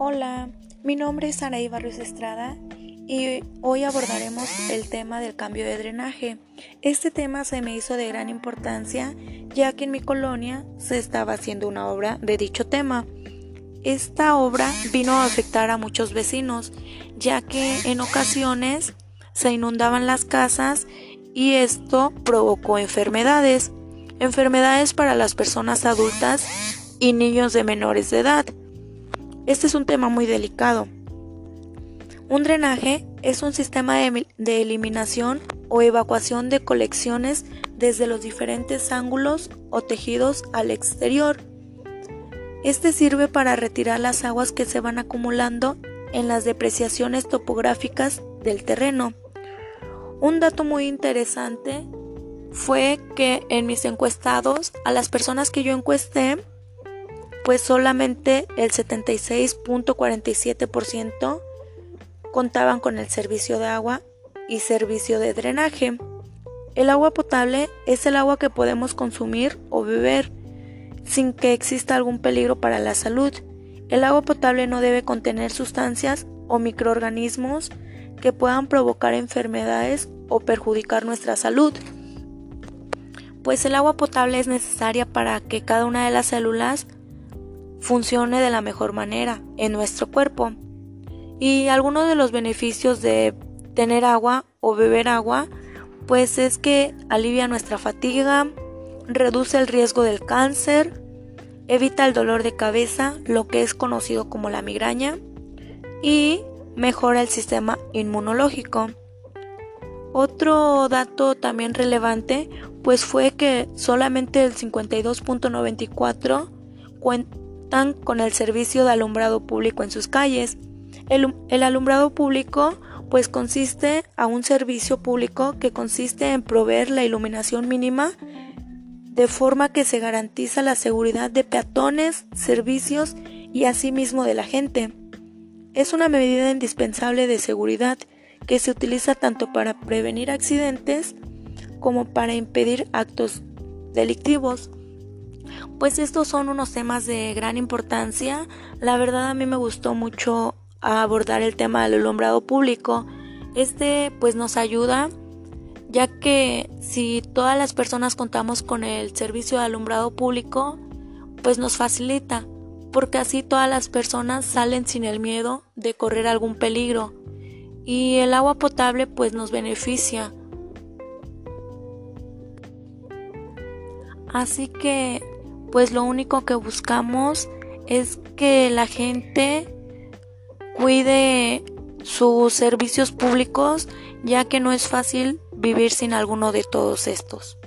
Hola, mi nombre es Anaí Barrios Estrada y hoy abordaremos el tema del cambio de drenaje. Este tema se me hizo de gran importancia ya que en mi colonia se estaba haciendo una obra de dicho tema. Esta obra vino a afectar a muchos vecinos ya que en ocasiones se inundaban las casas y esto provocó enfermedades, enfermedades para las personas adultas y niños de menores de edad. Este es un tema muy delicado. Un drenaje es un sistema de, eliminación o evacuación de colecciones desde los diferentes ángulos o tejidos al exterior. Este sirve para retirar las aguas que se van acumulando en las depreciaciones topográficas del terreno. Un dato muy interesante fue que en mis encuestados, a las personas que yo encuesté, pues solamente el 76.47% contaban con el servicio de agua y servicio de drenaje. El agua potable es el agua que podemos consumir o beber sin que exista algún peligro para la salud. El agua potable no debe contener sustancias o microorganismos que puedan provocar enfermedades o perjudicar nuestra salud. Pues el agua potable es necesaria para que cada una de las células funcione de la mejor manera en nuestro cuerpo. Y algunos de los beneficios de tener agua o beber agua, pues es que alivia nuestra fatiga, reduce el riesgo del cáncer, evita el dolor de cabeza, lo que es conocido como la migraña, y mejora el sistema inmunológico. Otro dato también relevante pues fue que solamente el 52.94 con el servicio de alumbrado público en sus calles. El, el, alumbrado público pues consiste a un servicio público que consiste en proveer la iluminación mínima de forma que se garantiza la seguridad de peatones, servicios y asimismo de la gente. Es una medida indispensable de seguridad que se utiliza tanto para prevenir accidentes como para impedir actos delictivos. Pues estos son unos temas de gran importancia. La verdad a mí me gustó mucho abordar el tema del alumbrado público. Este pues nos ayuda ya que si todas las personas contamos con el servicio de alumbrado público, pues nos facilita, porque así todas las personas salen sin el miedo de correr algún peligro. Y el agua potable pues nos beneficia. Así que pues lo único que buscamos es que la gente cuide sus servicios públicos ya que no es fácil vivir sin alguno de todos estos.